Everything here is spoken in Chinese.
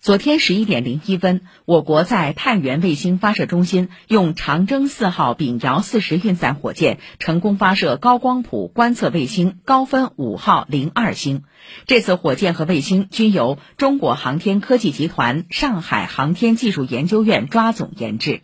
昨天十一点零一分，我国在太原卫星发射中心用长征四号丙遥四十运载火箭成功发射高光谱观测卫星高分五号零二星。这次火箭和卫星均由中国航天科技集团上海航天技术研究院抓总研制。